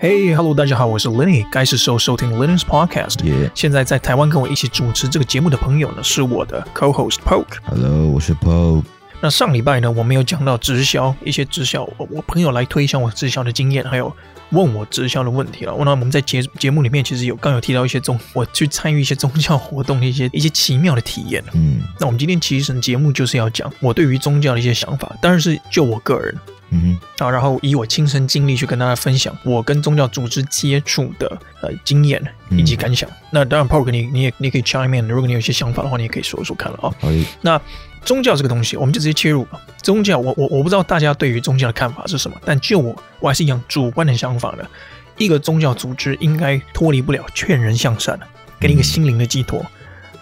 Hey, hello，大家好，我是 Lenny，该是时候收听 Lenny's Podcast。Yeah. 现在在台湾跟我一起主持这个节目的朋友呢，是我的 Co-host Poke。Hello，我是 Poke。那上礼拜呢，我们有讲到直销，一些直销，我朋友来推销我直销的经验，还有问我直销的问题了。那我们在节节目里面其实有刚有提到一些宗，我去参与一些宗教活动的一些 一些奇妙的体验。嗯，那我们今天其实节目就是要讲我对于宗教的一些想法，当然是就我个人。嗯哼，啊，然后以我亲身经历去跟大家分享我跟宗教组织接触的呃经验以及感想。嗯、那当然，Poke 你你也你可以 chime in，如果你有一些想法的话，你也可以说说看了啊。那宗教这个东西，我们就直接切入吧。宗教，我我我不知道大家对于宗教的看法是什么，但就我我还是一样主观的想法呢。一个宗教组织应该脱离不了劝人向善，给你一个心灵的寄托，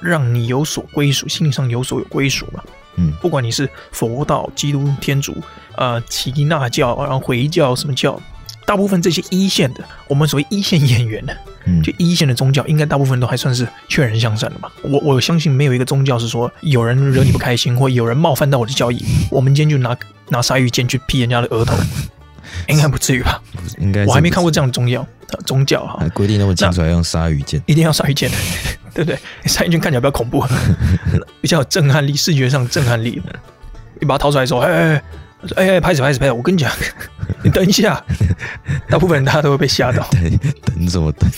让你有所归属，心理上有所有归属嘛。嗯，不管你是佛道、基督、天主，呃，耆那教，然后回教什么教，大部分这些一线的，我们所谓一线演员的，嗯，就一线的宗教，应该大部分都还算是劝人向善的吧。我我相信没有一个宗教是说有人惹你不开心，或有人冒犯到我的教义，我们今天就拿拿鲨鱼剑去劈人家的额头，应该不至于吧？应该，我还没看过这样的宗教，宗教哈，还规定那么清楚，要用鲨鱼剑，一定要鲨鱼剑。对不对？鲨鱼剑看起来比较恐怖，比较有震撼力，视觉上震撼力。你把它掏出来说：“哎哎哎哎，拍死拍死拍死！”我跟你讲，你等一下。大部分人大家都会被吓到。等等什么等？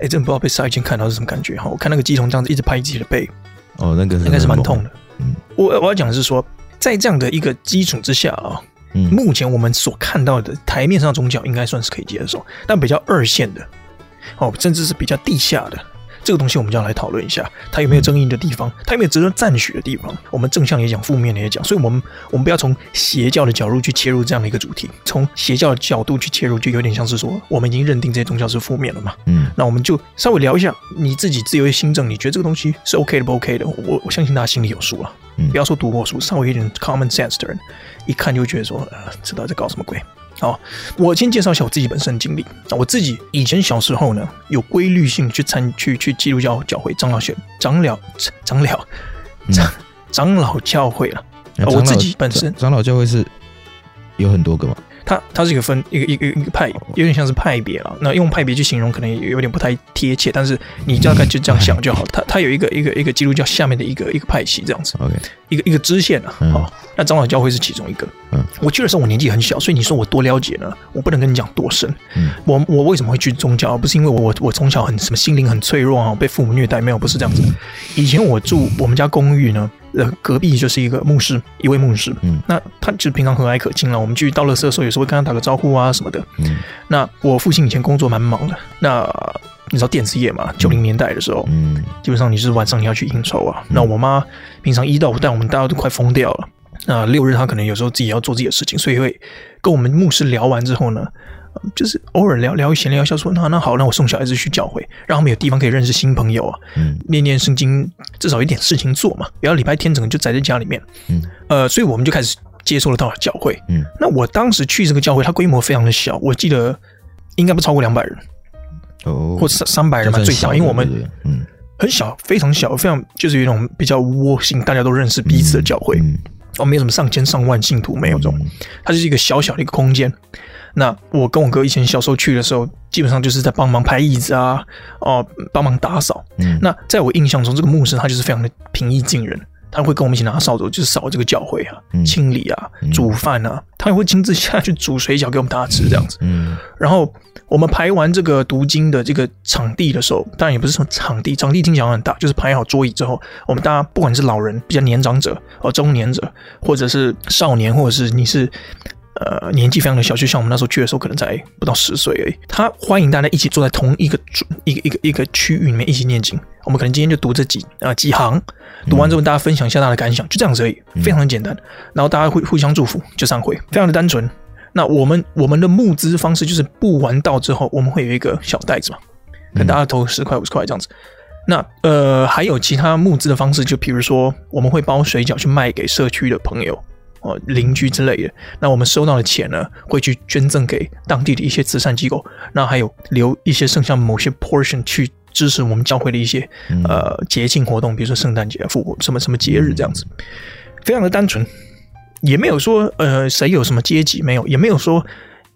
哎，真不知道被杀鱼剑看到是什么感觉哈！我看那个鸡童这样子一直拍自己的背，哦，那个应该是蛮痛的。嗯，我我要讲的是说，在这样的一个基础之下啊，嗯，目前我们所看到的台面上的宗教应该算是可以接受，但比较二线的，哦，甚至是比较地下的。这个东西我们就要来讨论一下，它有没有争议的地方，它有没有值得赞许的地方。我们正向也讲，负面的也讲，所以我们我们不要从邪教的角度去切入这样的一个主题，从邪教的角度去切入，就有点像是说我们已经认定这些宗教是负面了嘛。嗯，那我们就稍微聊一下你自己自由的心政，你觉得这个东西是 OK 的不 OK 的？我我相信大家心里有数了。嗯，不要说读过书，稍微有点 common sense 的人，一看就会觉得说，呃，知道在搞什么鬼。好，我先介绍一下我自己本身的经历。我自己以前小时候呢，有规律性去参去去基督教教会长老学长老长老长长老教会了。我自己本身长老教会是有很多个吗？它它是一个分一个一个一个派，有点像是派别了。那用派别去形容可能有点不太贴切，但是你大概就这样想就好。它它有一个一个一个基督教下面的一个一个派系这样子。OK，一个一个支线啊。好，那长老教会是其中一个。嗯，我去的时候我年纪很小，所以你说我多了解呢？我不能跟你讲多深。嗯，我我为什么会去宗教？不是因为我我我从小很什么心灵很脆弱啊，被父母虐待没有？不是这样子。以前我住我们家公寓呢。呃，隔壁就是一个牧师，一位牧师。嗯，那他就平常和蔼可亲了。我们去倒垃圾的时候，有时候会跟他打个招呼啊什么的。嗯，那我父亲以前工作蛮忙的。那你知道电子业嘛？九零年代的时候，嗯，基本上你是晚上你要去应酬啊。嗯、那我妈平常一到五带我们大家都快疯掉了。那六日她可能有时候自己也要做自己的事情，所以会跟我们牧师聊完之后呢。就是偶尔聊聊闲聊一下，说那那好，那我送小孩子去教会，让他们有地方可以认识新朋友啊。嗯，念念圣经，至少有点事情做嘛。不要礼拜天整个就宅在家里面。嗯，呃，所以我们就开始接受了到了教会。嗯，那我当时去这个教会，它规模非常的小，我记得应该不超过两百人，哦，或三三百人吧，最小，因为我们嗯很小，非常小，非常就是有一种比较窝心，大家都认识彼此的教会。嗯，哦，没有什么上千上万信徒，没有这种，它就是一个小小的一个空间。那我跟我哥以前小时候去的时候，基本上就是在帮忙排椅子啊，哦，帮忙打扫。嗯，那在我印象中，这个牧师他就是非常的平易近人，他会跟我们一起拿扫帚，就是扫这个教会啊，嗯、清理啊，煮饭啊，他也会亲自下去煮水饺给我们大家吃这样子。嗯，然后我们排完这个读经的这个场地的时候，当然也不是什么场地，场地听起来很大，就是排好桌椅之后，我们大家不管是老人、比较年长者、哦中年者，或者是少年，或者是你是。呃，年纪非常的小，就像我们那时候去的时候，可能才不到十岁而已。他欢迎大家一起坐在同一个一个一个一个区域里面一起念经。我们可能今天就读这几啊、呃、几行，读完之后大家分享一下大家的感想，就这样子而已，非常的简单。然后大家会互相祝福，就散会，非常的单纯。那我们我们的募资方式就是布完道之后，我们会有一个小袋子嘛，跟大家投十块五十块这样子。那呃还有其他募资的方式，就比如说我们会包水饺去卖给社区的朋友。哦，邻居之类的，那我们收到的钱呢，会去捐赠给当地的一些慈善机构，那还有留一些剩下某些 portion 去支持我们教会的一些、嗯、呃节庆活动，比如说圣诞节、复活什么什么节日这样子，非常的单纯，也没有说呃谁有什么阶级，没有，也没有说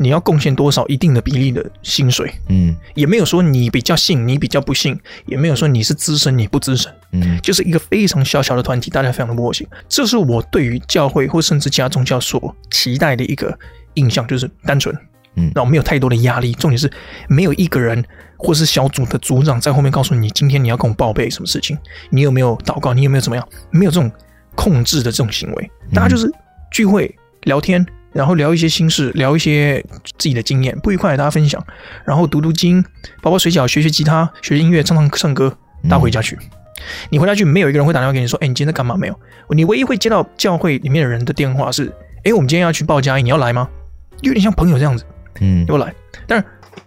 你要贡献多少一定的比例的薪水，嗯也没有说你比较信，你比较不信，也没有说你是资深，你不资深，嗯就是一个非常小小的团体，大家非常的默契。这是我对于教会或甚至其他宗教所期待的一个印象，就是单纯，嗯然后没有太多的压力。重点是没有一个人或是小组的组长在后面告诉你，今天你要跟我报备什么事情，你有没有祷告，你有没有怎么样，没有这种控制的这种行为，大家就是聚会聊天。然后聊一些心事，聊一些自己的经验，不愉快大家分享，然后读读经，包包水饺，学学吉他，学学音乐，唱唱唱歌，大家回家去。嗯、你回家去，没有一个人会打电话给你说：“哎，你今天在干嘛？”没有。你唯一会接到教会里面的人的电话是：“哎，我们今天要去报佳音，你要来吗？”有点像朋友这样子，嗯，要来。但是，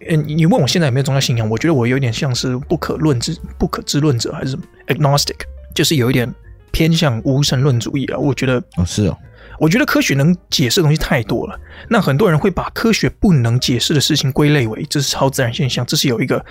嗯，你问我现在有没有宗教信仰？我觉得我有点像是不可论之不可知论者，还是 agnostic，就是有一点偏向无神论主义啊。我觉得哦，是哦。我觉得科学能解释的东西太多了，那很多人会把科学不能解释的事情归类为这是超自然现象，这是有一个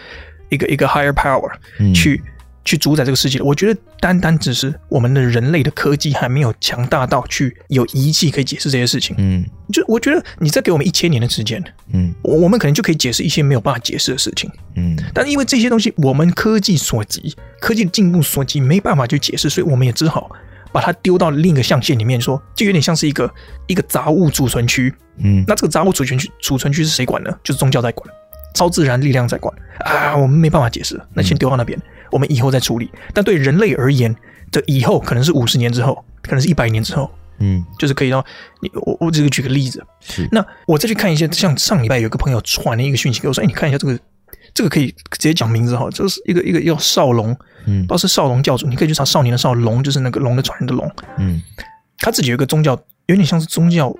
一个一个 higher power 去、嗯、去主宰这个世界的。我觉得单单只是我们的人类的科技还没有强大到去有仪器可以解释这些事情。嗯，就我觉得你再给我们一千年的时间，嗯，我我们可能就可以解释一些没有办法解释的事情。嗯，但是因为这些东西我们科技所及，科技的进步所及，没办法去解释，所以我们也只好。把它丢到另一个象限里面说，说就有点像是一个一个杂物储存区。嗯，那这个杂物储存区储存区是谁管呢？就是宗教在管，超自然力量在管啊！我们没办法解释，那先丢到那边，嗯、我们以后再处理。但对人类而言这以后，可能是五十年之后，可能是一百年之后。嗯，就是可以让你我我只是举个例子。是，那我再去看一些，像上礼拜有个朋友传了一个讯息给我说：“哎，你看一下这个。”这个可以直接讲名字哈，就是一个一个叫少龙，嗯，不知道是少龙教主，你可以去查少年的少龙，就是那个龙的传人的龙，嗯，他自己有一个宗教，有点像是宗教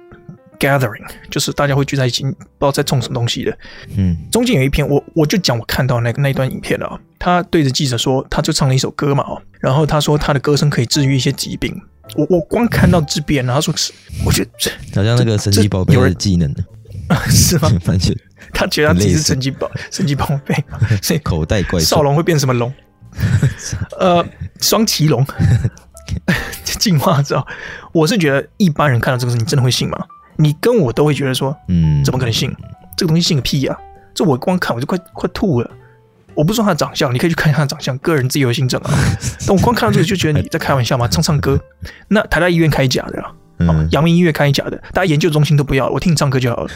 gathering，就是大家会聚在一起，不知道在种什么东西的，嗯，中间有一篇，我我就讲我看到那个那一段影片了，他对着记者说，他就唱了一首歌嘛，哦，然后他说他的歌声可以治愈一些疾病，我我光看到这边，然后说是，我觉得好像那个神奇宝贝的技能。呢。是吗？反正 他觉得他自己是神奇宝 神奇宝贝，所 以口袋怪兽少龙会变什么龙？呃，双骑龙进化之后，我是觉得一般人看到这个事，你真的会信吗？你跟我都会觉得说，嗯，怎么可能信？这个东西信个屁呀、啊！这我光看我就快快吐了。我不说他的长相，你可以去看一下他的长相，个人自由心证啊。但我光看到这个就觉得你在开玩笑吗？唱唱歌，那台大医院开假的啊。阳、嗯、明医院开假的，大家研究中心都不要，我听你唱歌就好了。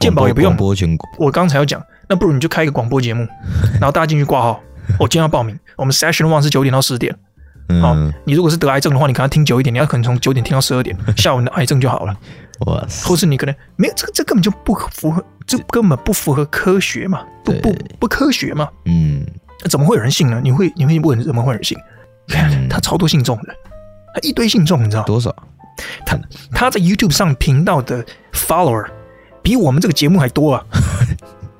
健保也不用。播全国。我刚才要讲，那不如你就开一个广播节目，然后大家进去挂号。我今天要报名，我们 session one 是九点到十点。好、嗯，你如果是得癌症的话，你可能听久一点，你要可能从九点听到十二点，下午你的癌症就好了。哇塞！或是你可能没有这个，这根本就不符合，这根本不符合科学嘛，不不不科学嘛。嗯，怎么会有人信呢？你会你会问怎么会有人信？看、嗯、他超多信众的，他一堆信众，你知道多少？他他在 YouTube 上频道的 follower 比我们这个节目还多啊！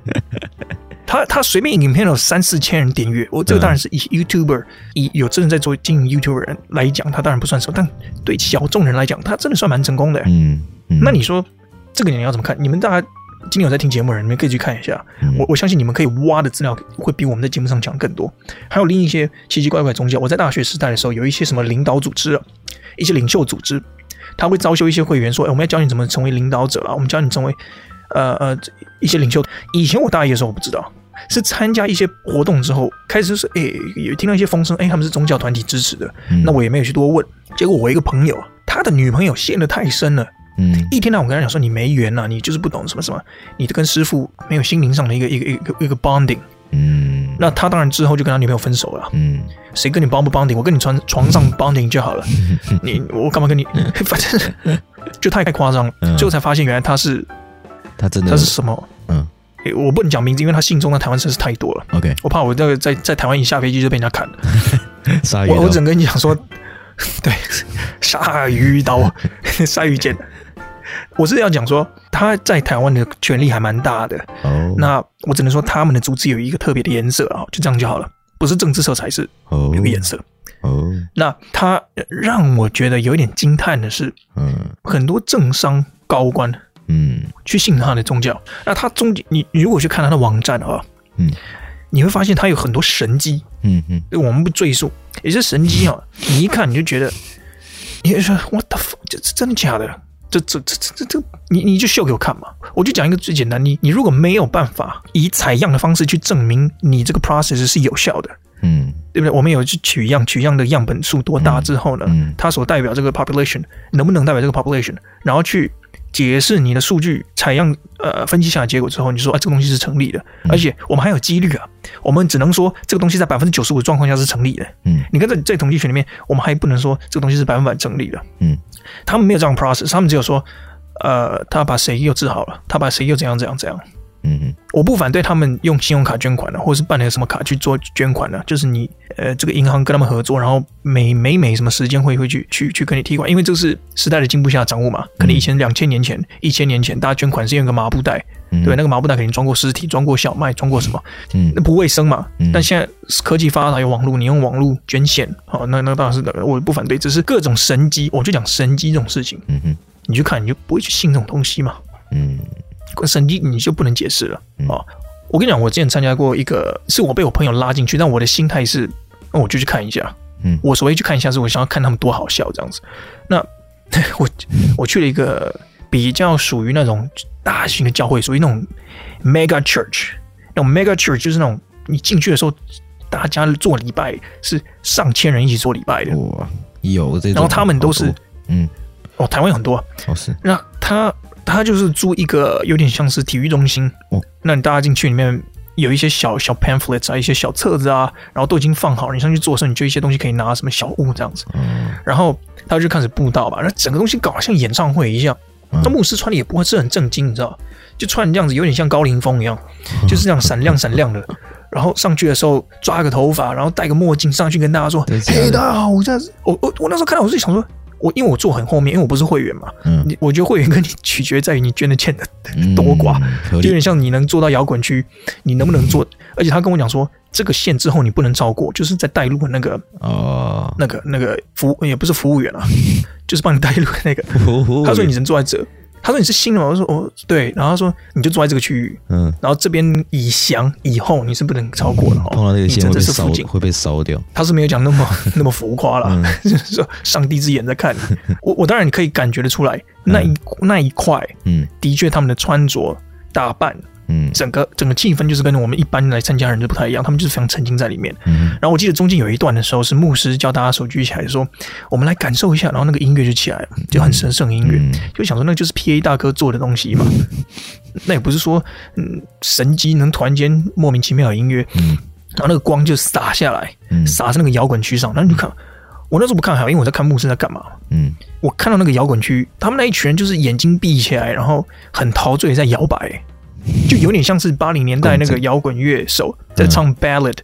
他他随便影片有三四千人点阅，我这个当然是以 YouTuber 以有真人在做经营 YouTuber 人来讲，他当然不算什么，但对小众人来讲，他真的算蛮成功的。嗯，嗯，那你说这个你要怎么看？你们大家今天有在听节目的人，你们可以去看一下。我我相信你们可以挖的资料会比我们在节目上讲更多。还有另一些奇奇怪怪宗教，我在大学时代的时候有一些什么领导组织啊，一些领袖组织。他会招收一些会员，说：“哎，我们要教你怎么成为领导者啊，我们教你成为，呃呃，一些领袖。”以前我大一的时候我不知道，是参加一些活动之后，开始就是，哎，有听到一些风声，哎，他们是宗教团体支持的，嗯、那我也没有去多问。结果我一个朋友，他的女朋友陷得太深了，嗯，一天到晚跟他讲说：“你没缘呐，你就是不懂什么什么，你跟师傅没有心灵上的一个一个一个一个 bonding。”嗯，那他当然之后就跟他女朋友分手了。嗯，谁跟你 bond 不 bonding？我跟你床床上 bonding 就好了。你我干嘛跟你？反正就太太夸张了。最后才发现，原来他是他真的他是什么？嗯，我不能讲名字，因为他信中的台湾真是太多了。OK，我怕我这个在在台湾一下飞机就被人家砍了。鲨鱼，我我只能跟你讲说，对，鲨鱼刀，鲨鱼剑。我是要讲说，他在台湾的权力还蛮大的。哦、oh.，那我只能说他们的组织有一个特别的颜色啊，就这样就好了，不是政治色彩，是有个颜色。哦、oh. oh.，那他让我觉得有一点惊叹的是，嗯，很多政商高官，嗯，去信他的宗教。那他中间，你你如果去看他的网站啊，嗯，你会发现他有很多神迹，嗯嗯，我们不赘述，也是神迹啊。你一看你就觉得，你就说 What the fuck，这是真的假的？这这这这这这，你你就秀给我看嘛！我就讲一个最简单，你你如果没有办法以采样的方式去证明你这个 process 是有效的，嗯，对不对？我们有去取样，取样的样本数多大之后呢，嗯嗯、它所代表这个 population 能不能代表这个 population，然后去解释你的数据采样呃分析下的结果之后，你说啊这个东西是成立的，嗯、而且我们还有几率啊，我们只能说这个东西在百分之九十五的状况下是成立的。嗯，你看在在统计学里面，我们还不能说这个东西是百分百成立的。嗯，他们没有这样 process，他们只有说。呃，他把谁又治好了？他把谁又怎样怎样怎样？嗯哼，我不反对他们用信用卡捐款的，或者是办了什么卡去做捐款的，就是你呃，这个银行跟他们合作，然后每每每什么时间会会去去去跟你提款，因为这是时代的进步下掌握嘛。可能以前两千年前、一千年前，大家捐款是用个麻布袋，嗯、对，那个麻布袋肯定装过尸体、装过小麦、装过什么，嗯，那不卫生嘛。嗯、但现在科技发达，有网络，你用网络捐献，好，那那当然是的，我不反对，只是各种神机，我就讲神机这种事情，嗯哼，你去看，你就不会去信这种东西嘛，嗯。神经你就不能解释了啊、哦！我跟你讲，我之前参加过一个，是我被我朋友拉进去，但我的心态是，那我就去看一下。嗯，我所谓去看一下，是我想要看他们多好笑这样子。那 我我去了一个比较属于那种大型的教会，属于那种 mega church，那种 mega church 就是那种你进去的时候，大家做礼拜是上千人一起做礼拜的。哇，有这种，然后他们都是，嗯，哦，台湾有很多，哦是，那他。他就是租一个有点像是体育中心，哦，那你大家进去里面有一些小小 pamphlets 啊，一些小册子啊，然后都已经放好了，你上去做的时候，你就一些东西可以拿，什么小物这样子，嗯，然后他就开始布道吧，那整个东西搞得像演唱会一样，那牧师穿的也不会是很正经，你知道，就穿这样子，有点像高凌风一样，就是这样闪亮闪亮的，然后上去的时候抓个头发，然后戴个墨镜上去跟大家说，嘿，大家好，我这样子，我我我那时候看到我自己想说。我因为我坐很后面，因为我不是会员嘛。嗯，你我觉得会员跟你 取决在于你捐的钱的 多寡，就有点像你能坐到摇滚区，你能不能坐？而且他跟我讲说，这个线之后你不能超过，就是在带路的那个哦，那个那个服务也不是服务员啊，就是帮你带路的那个。他说你只能坐在这。他说你是新的吗？我说哦对，然后他说你就住在这个区域，嗯，然后这边以降以后你是不能超过的哦。碰到那个线会被烧，会被烧掉。他是没有讲那么 那么浮夸了，就是说上帝之眼在看你。我我当然可以感觉得出来，那一那一块，嗯，的确他们的穿着打扮。嗯，整个整个气氛就是跟我们一般来参加人就不太一样，他们就是非常沉浸在里面。嗯，然后我记得中间有一段的时候，是牧师叫大家手举起来说：“我们来感受一下。”然后那个音乐就起来了，就很神圣音乐，嗯、就想说那就是 PA 大哥做的东西嘛。那也不是说嗯神机能突然间莫名其妙的音乐，嗯，然后那个光就洒下来，洒在那个摇滚区上。然后你就看，我那时候不看还好，因为我在看牧师在干嘛。嗯，我看到那个摇滚区，他们那一群人就是眼睛闭起来，然后很陶醉在摇摆。就有点像是八零年代那个摇滚乐手在唱 ballad，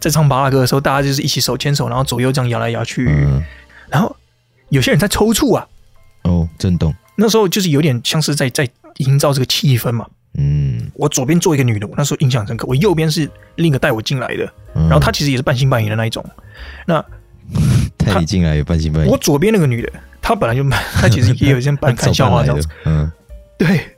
在唱巴拉歌的时候，大家就是一起手牵手，然后左右这样摇来摇去，然后有些人在抽搐啊，哦，震动。那时候就是有点像是在在营造这个气氛嘛。嗯，我左边坐一个女的，我那时候印象深刻。我右边是另一个带我进来的，然后她其实也是半信半疑的那一种。那带你进来也半信半疑。我左边那个女的，她本来就她其实也有一些半看笑话这样子。嗯，对。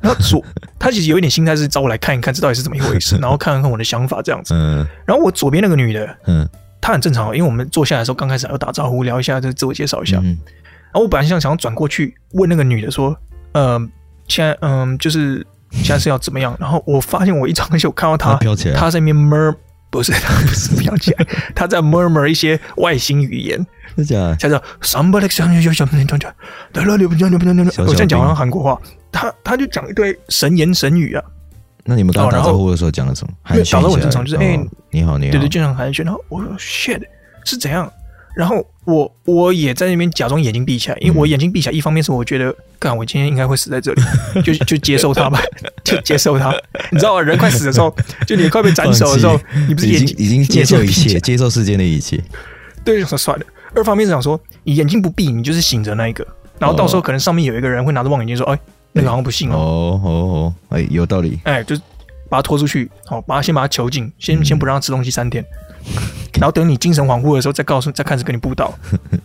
然后左，他其实有一点心态是找我来看一看，这到底是怎么一回事，然后看看看我的想法这样子。嗯。然后我左边那个女的，嗯，她很正常，因为我们坐下来的时候刚开始还要打招呼聊一下，就自我介绍一下。嗯。然后我本来想想要转过去问那个女的说，呃，现在嗯，就是现在是要怎么样？然后我发现我一转过去，我看到她，她在那边 mur，不是，她不是飘起来，她在 murmur 一些外星语言。是这样。叫做 somebody 小小小小小，对了，你不讲，你不讲，你我现在讲完韩国话。他他就讲一堆神言神语啊，那你们刚刚打招呼的时候讲了什么？寒暄，打招呼正常，就是哎，你好，你好，对对，正常寒暄。然后我说 shit 是怎样？然后我我也在那边假装眼睛闭起来，因为我眼睛闭起来，一方面是我觉得，干我今天应该会死在这里，就就接受他吧，就接受他。你知道人快死的时候，就你快被斩首的时候，你不是眼睛已经接受一切，接受世间的一切。对，说算了。二方面是想说，你眼睛不闭，你就是醒着那一个，然后到时候可能上面有一个人会拿着望远镜说，哎。那个好像不信哦。哦哦哦，哎，有道理。哎，就是把他拖出去，好，把他先把他囚禁，先先不让他吃东西三天，然后等你精神恍惚的时候再告诉，再开始跟你布道，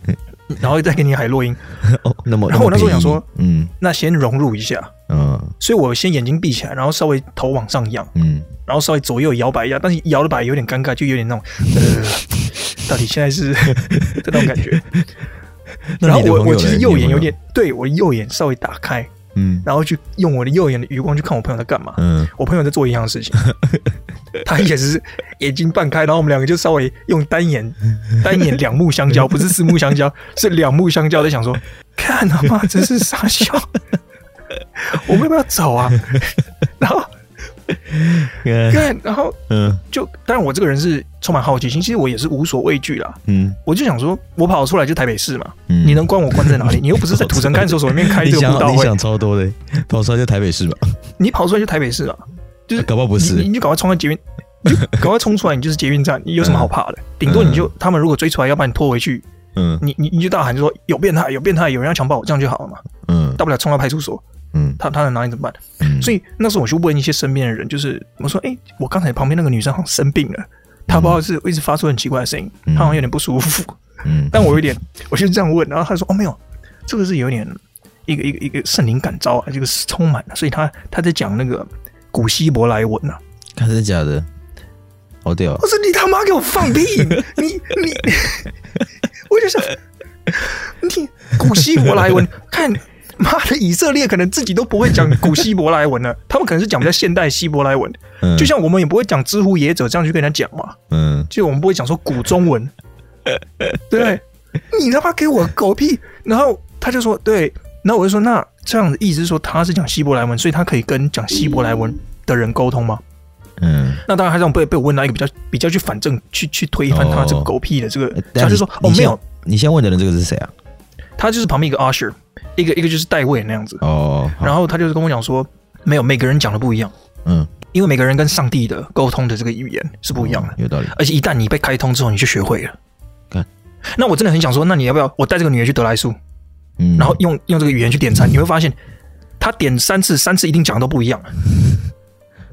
然后再给你海洛因。哦，那么，然后我那时候想说，嗯，那先融入一下，嗯，所以我先眼睛闭起来，然后稍微头往上仰，嗯，然后稍微左右摇摆一下，但是摇的摆有点尴尬，就有点那种，呃，到底现在是 这种感觉。然后我我其实右眼有，你点，对我的右眼稍微打开，嗯然后去用我的右眼的余光去看我朋友在干嘛。嗯，我朋友在做一样的事情，他也是眼睛半开，然后我们两个就稍微用单眼单眼两目相交，不是四目相交，是两目相交，在想说，看他妈真是傻笑，我们要不要走啊？然后 嗯。看，然后嗯。就当然我这个人是充满好奇心，其实我也是无所畏惧啦。嗯。我就想说，我跑出来就台北市嘛，嗯，你能关我关在哪里？你又不是在土城看守所里面开你这个布道会，想你想超多的，跑出来就台北市吧？你跑出来就台北市啊，就是搞不好不是。你，就赶快冲到捷运，你就赶快冲出来，你就是捷运站，你有什么好怕的？顶多你就他们如果追出来要把你拖回去，嗯。你你你就大喊就说有变态，有变态，有人要强暴我，这样就好了嘛。嗯。大不了冲到派出所，嗯他他能拿你怎么办？嗯，所以那时候我就问一些身边的人，就是我说，哎、我刚才旁边那个女生好像生病了，她不知道是一直发出很奇怪的声音，她好像有点不舒服。嗯但我有点，我就这样问，然后他说：“哦，没有，这个是有点一个一个一个圣灵感召啊，这个是充满了，所以他他在讲那个古希伯来文啊。看真的假的？好屌我！说你他妈给我放屁！你 你，我就想你古希伯来文，看 妈的以色列可能自己都不会讲古希伯来文了，他们可能是讲比较现代希伯来文，嗯就像我们也不会讲知乎野者这样去跟人家讲嘛，嗯就我们不会讲说古中文，对 不对？你他妈给我狗屁！然后他就说对，然后我就说那这样的意思是说他是讲希伯来文，所以他可以跟讲希伯来文的人沟通吗？嗯，那当然，他这样被被我问到一个比较比较去反正、去去推翻他这个狗屁的这个，呃但他就说哦没有，你现在问的人这个是谁啊？他就是旁边一个 usher，一个一个就是代位那样子，哦，然后他就是跟我讲说，没有每个人讲的不一样，嗯，因为每个人跟上帝的沟通的这个语言是不一样的。有道理。而且一旦你被开通之后，你就学会了看。那我真的很想说，那你要不要我带这个女人去德莱素，嗯，然后用用这个语言去点餐？你会发现，他点三次，三次一定讲的都不一样。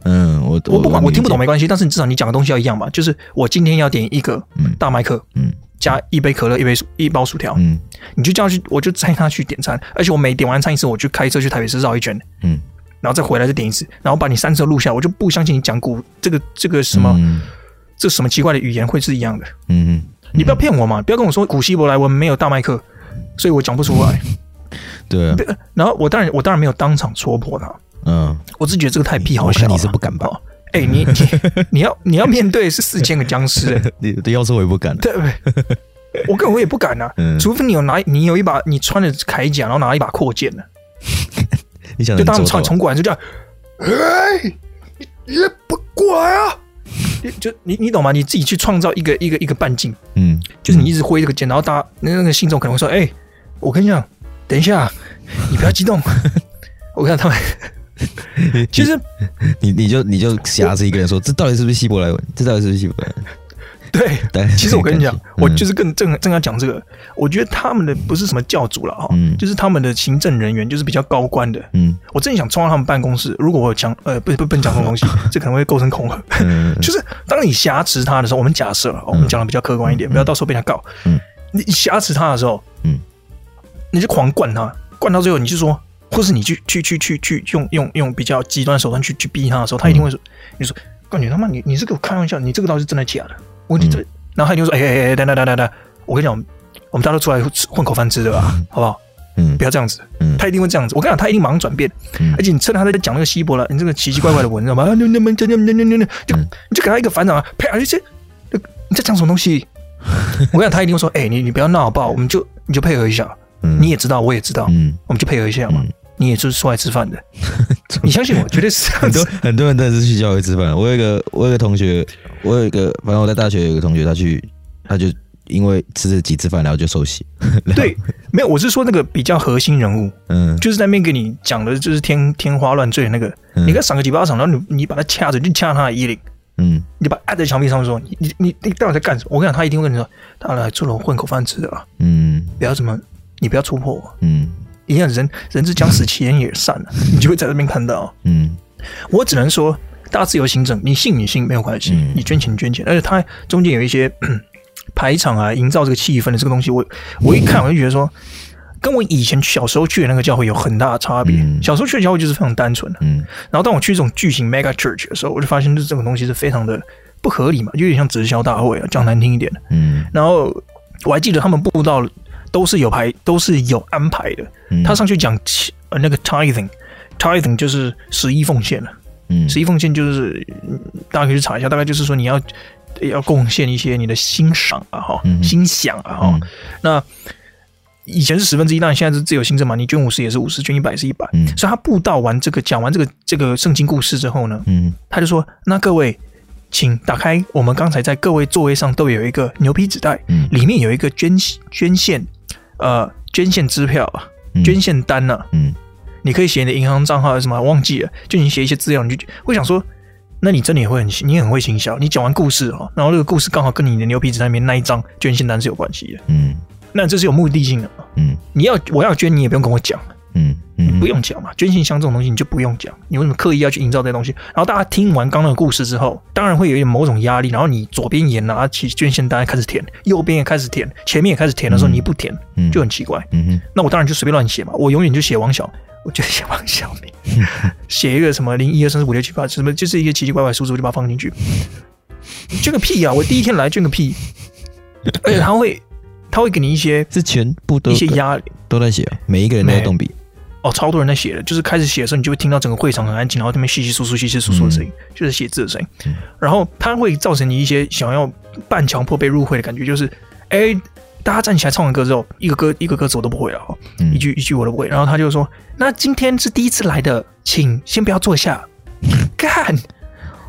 嗯，我我不管，我听不懂没？没关系，但是你至少你讲的东西要一样吧。就是我今天要点一个嗯大麦克，嗯加一杯可乐，一杯薯一包薯条，嗯你就叫去，我就载他去点餐。而且我每点完餐一次，我就开车去台北市绕一圈，嗯，然后再回来再点一次，然后把你三次都录下来。我就不相信你讲古这个这个什么、嗯这什么奇怪的语言会是一样的。嗯嗯，你不要骗我嘛！不要跟我说古希伯来文没有大麦克，所以我讲不出来。对啊，然后我当然我当然没有当场戳破他，嗯，我只是觉得这个太屁好笑你是不敢吧哦？哎、你你你要你要面对是四千个僵尸、欸，你的要是我也不敢。对不对？我根本我也不敢啊，嗯除非你有拿你有一把你穿着铠甲，然后拿了一把阔剑呢，你想就当他们超冲冲过来就这样，哎，你你不过来啊！你就你你懂吗？你自己去创造一个一个一个半径，嗯，就是你一直挥这个剑，然后大家那那个信众可能会说：“哎、我跟你讲，等一下，你不要激动。”我看他们，其实你你就你就挟着一个人说，这到底是不是希伯来文？这到底是不是希伯来文？对，对其实我跟你讲嗯，我就是更正正要讲这个，我觉得他们的不是什么教主了哈，嗯就是他们的行政人员，就是比较高官的。嗯我真的想冲到他们办公室，如果我有讲呃不不不能讲这种东西，这可能会构成恐吓。嗯，就是当你挟持他的时候，我们假设了，我们讲的比较客观一点，不要到时候被他告。嗯，你挟持他的时候，嗯，你就狂灌他，灌到最后你就说，或是你去去去去去用用用比较极端手段去去逼他的时候，他一定会说，你说，感觉他妈你你是给我开玩笑，你这个到底是真的假的？我你这，然后他一定会说，哎哎哎，等等等等等，我跟你讲，我们大家都出来混口饭吃的吧，好不好？嗯不要这样子，嗯他一定会这样子。我跟你讲，他一定马上转变，嗯而且你趁他在讲那个希伯了，你这个奇奇怪怪的文，知道吗？那那那那那那那就嗯你就给他一个反掌啊，啪！你这你在讲什么东西？我跟你讲，他一定会说，哎，你你不要闹好不好？我们就你就配合一下，嗯你也知道，我也知道，嗯，我们就配合一下嘛嗯。你也就是出来吃饭的，你相信我，绝对是很多子。很多人真的是去教会吃饭。我有一个我有一个同学，我有一个，反正我在大学有一个同学，他去他就因为吃了几次饭，然后就受洗。对，没有，我是说那个比较核心人物，嗯，就是在那边给你讲的，就是天天花乱坠的那个，嗯你给他赏个几巴掌，然后你你把他掐着，就掐他的衣领。嗯你把他按在墙壁上面说：“你你你你到底在干什么？”我跟你讲，他一定会跟你说：“他来做了混口饭吃的啊，嗯不要怎么，你不要戳破我。嗯一样人人之将死，其言也善啊，你就会在这边看到。嗯。我只能说，大自由行政，你信你信没有关系，嗯。你捐钱你捐钱，而且它中间有一些 排场啊，营造这个气氛的这个东西，我我一看我就觉得说，跟我以前小时候去的那个教会有很大的差别。嗯。小时候去的教会就是非常单纯的，嗯。然后当我去这种巨型 mega church 的时候，我就发现这这种东西是非常的不合理嘛，有点像直销大会啊，讲难听一点。的。嗯。然后我还记得他们布道都是有排，都是有安排的。嗯他上去讲呃那个 tithing，tithing 就是十一奉献了。嗯十一奉献就是嗯大家可以去查一下，大概就是说你要要贡献一些你的欣赏啊哈，嗯心想啊哈。嗯那以前是十分之一，当然现在是自由行政嘛，你捐五十也是五十，捐一百是一百。嗯所以他布道完这个讲完这个这个圣经故事之后呢，嗯他就说：“那各位，请打开我们刚才在各位座位上都有一个牛皮纸袋，嗯里面有一个捐捐献呃捐献支票啊，嗯捐献单呢、啊，嗯你可以写你的银行账号什么，忘记了，就你写一些资料，你就会想说，那你真的也会很，你很会行销。你讲完故事哈，然后这个故事刚好跟你的牛皮纸上面那一张捐献单是有关系的，嗯那这是有目的性的嘛。嗯你要我要捐，你也不用跟我讲。”嗯嗯，不用讲嘛，捐信箱这种东西你就不用讲，你为什么刻意要去营造这些东西？然后大家听完刚刚的故事之后，当然会有一点某种压力，然后你左边也拿起捐献单开始填，右边也开始填，前面也开始填的时候，你不填就很奇怪。嗯哼那我当然就随便乱写嘛，我永远就写王小，我就写王小明，写一个什么零一二三四五六七八，什么就是一些奇奇怪怪数字，我就把它放进去。捐个屁啊！我第一天来捐个屁，而且他会他会给你一些是全部都一些压力。都在写，每一个人都在动笔。哦，超多人在写的，就是开始写的时候，你就会听到整个会场很安静，然后他们稀稀疏疏、稀稀疏疏的声音，就是写字的声音。嗯然后它会造成你一些想要半强迫被入会的感觉，就是，哎，大家站起来唱完歌之后，一个歌一个歌词我都不会了，哦，嗯一句一句我都不会。然后他就说：“那今天是第一次来的，请先不要坐下。”干，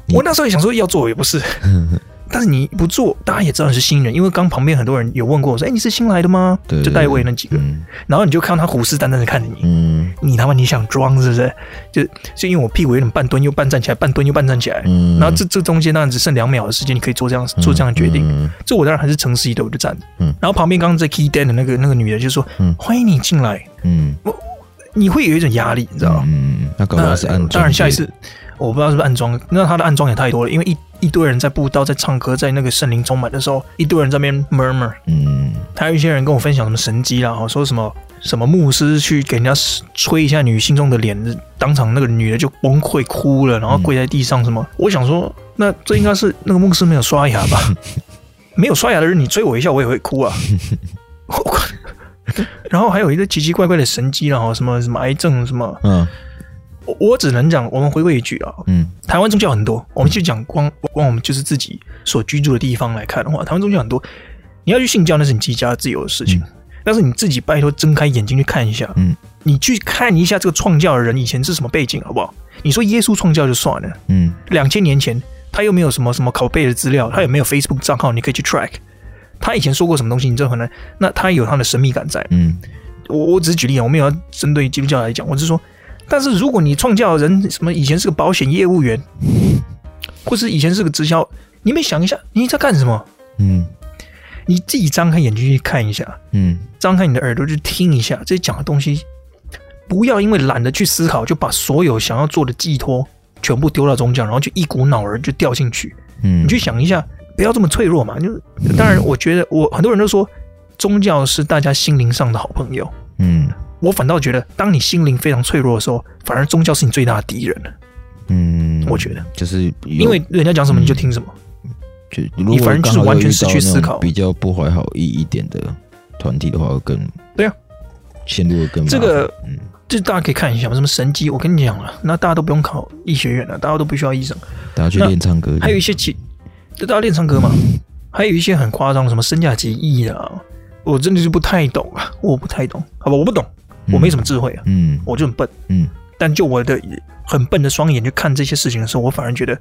我那时候也想说要坐也不是。但是你不做，大家也知道你是新人，因为刚旁边很多人有问过我说：“哎，你是新来的吗？”对，就带位那几个，嗯然后你就看到他虎视眈眈的看着你，嗯你他妈你想装是不是？就就因为我屁股有点半蹲又半站起来，半蹲又半站起来，嗯，然后这这中间当然只剩两秒的时间，你可以做这样做这样的决定。嗯这我当然还是诚实一点，我就站着。嗯然后旁边刚刚在 key down 的那个那个女的就说：“嗯欢迎你进来。嗯，”我你会有一种压力，你知道吗？嗯，那搞不好是按。当然下一次我不知道是不是暗装，那他的暗装也太多了，因为一一堆人在布道在唱歌，在那个圣灵充满的时候，一堆人在那边 murmur。嗯还有一些人跟我分享什么神迹啦，说什么什么牧师去给人家吹一下女性中的脸，当场那个女的就崩溃哭了，然后跪在地上什么。我想说，那这应该是那个牧师没有刷牙吧？没有刷牙的人，你追我一下，我也会哭啊。然后还有一个奇奇怪怪的神迹啦，什么什么癌症什么，嗯我我只能讲，我们回归一句啊，嗯台湾宗教很多，我们就讲光光我们就是自己所居住的地方来看的话，台湾宗教很多。你要去信教那是你自己家自由的事情，嗯但是你自己拜托睁开眼睛去看一下，嗯你去看一下这个创教的人以前是什么背景，好不好？你说耶稣创教就算了，嗯两千年前他又没有什么什么拷贝的资料，他也没有 Facebook 账号，你可以去 track。他以前说过什么东西，你这可能。那他有他的神秘感在。嗯我我只是举例啊，我没有要针对基督教来讲，我只是说，但是如果你创教的人什么以前是个保险业务员，或是以前是个直销，你没想一下你在干什么？嗯你自己张开眼睛去看一下，嗯张开你的耳朵去听一下这些讲的东西，不要因为懒得去思考，就把所有想要做的寄托全部丢到宗教，然后就一股脑儿就掉进去。嗯，你去想一下，不要这么脆弱嘛。就当然，我觉得我很多人都说宗教是大家心灵上的好朋友，嗯我反倒觉得，当你心灵非常脆弱的时候，反而宗教是你最大的敌人。了。嗯，我觉得。就是因为人家讲什么你就听什么。就你反正就是完全失去思考。比较不怀好意一点的团体的话，会更对啊，陷入得更这个嗯。这大家可以看一下嘛，什么神机，我跟你讲了，那大家都不用考医学院了，大家都不需要医生。大家去练唱歌，还有一些其，就大家练唱歌嘛，还有一些很夸张，什么身价几亿的啊，我真的是不太懂啊，我不太懂，好吧，我不懂，我没什么智慧啊，嗯我就很笨。嗯但就我的很笨的双眼去看这些事情的时候，我反而觉得，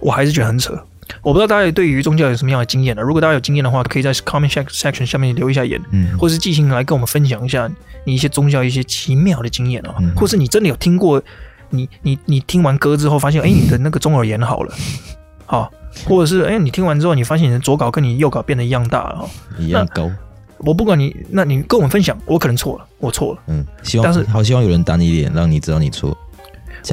我还是觉得很扯。我不知道大家对于宗教有什么样的经验呢、如果大家有经验的话，可以在 comment section 下面留一下言，嗯或是寄信来跟我们分享一下你一些宗教一些奇妙的经验啊，嗯或是你真的有听过，你你你听完歌之后发现，哎，你的那个中耳炎好了，好，或者是哎，你听完之后你发现你的左稿跟你右稿变得一样大了哦。一样高，我不管你，那你跟我们分享，我可能错了，我错了，嗯，希望但是好希望有人打你脸，让你知道你错。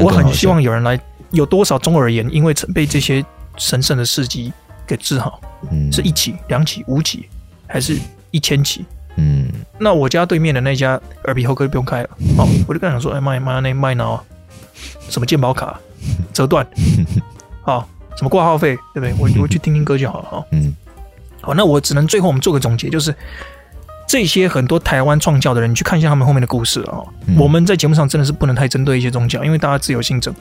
我很希望有人来，有多少中耳炎因为被这些神圣的事迹给治好，嗯是一起、两起、五起，还是一千起？嗯那我家对面的那家耳鼻喉科就不用开了。哦，我就跟他讲说，哎卖卖那卖脑，什么健保卡 折断，好，什么挂号费，对不对？我 我去听听歌就好了。哈，嗯好，那我只能最后我们做个总结，就是这些很多台湾创教的人，你去看一下他们后面的故事啊、哦。嗯、我们在节目上真的是不能太针对一些宗教，因为大家自由心证。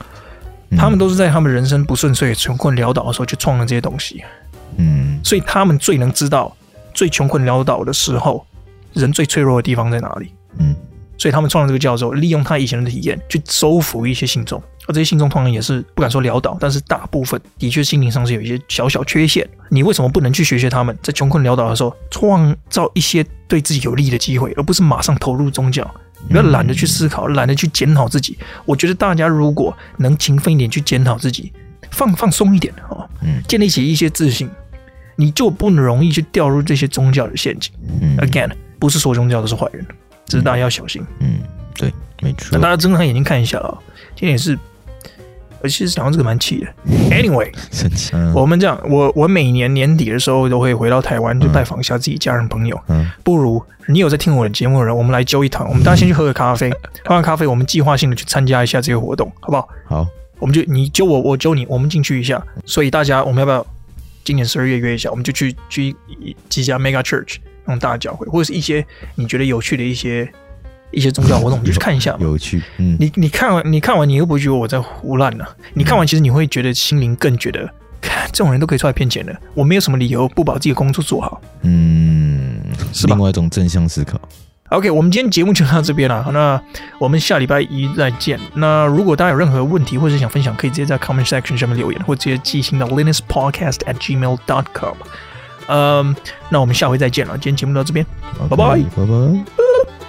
他们都是在他们人生不顺遂、穷困潦倒的时候去创了这些东西。嗯，所以他们最能知道最穷困潦倒的时候，人最脆弱的地方在哪里。嗯。所以他们创了这个教授，利用他以前的体验去收服一些信众，而这些信众通常也是不敢说潦倒，但是大部分的确心灵上是有一些小小缺陷。你为什么不能去学学他们，在穷困潦倒的时候创造一些对自己有利的机会，而不是马上投入宗教？不要懒得去思考，懒得去检讨自己。我觉得大家如果能勤奋一点去检讨自己，放放松一点啊，建立起一些自信，你就不容易去掉入这些宗教的陷阱。Again，不是说宗教都是坏人。只是大家要小心。嗯，对，没错。那大家睁开眼睛看一下啊，今天也是，我其实讲到这个蛮气的。Anyway，我们这样，我我每年年底的时候都会回到台湾，就拜访一下自己家人朋友。嗯，不如你有在听我的节目的人，我们来揪一堂，我们大家先去喝个咖啡，喝完咖啡，我们计划性的去参加一下这个活动，好不好？好，我们就你揪我，我揪你，我们进去一下。所以大家，我们要不要今年十二月约一下？我们就去去几家 Mega Church。那种大教会，或者是一些你觉得有趣的一些一些宗教活动，你就去看一下。有趣，嗯，你你看完，你看完，你又不会觉得我在胡乱呢？你看完，其实你会觉得心灵更觉得，看这种人都可以出来骗钱的，我没有什么理由不把自己的工作做好。嗯，是吧？另外一种正向思考。OK，我们今天节目就到这边了。那我们下礼拜一再见。那如果大家有任何问题或者想分享，可以直接在 comment section 上面留言，或直接寄信到 linuspodcast at gmail dot com。嗯，那我们下回再见了。今天节目到这边，拜拜，拜拜。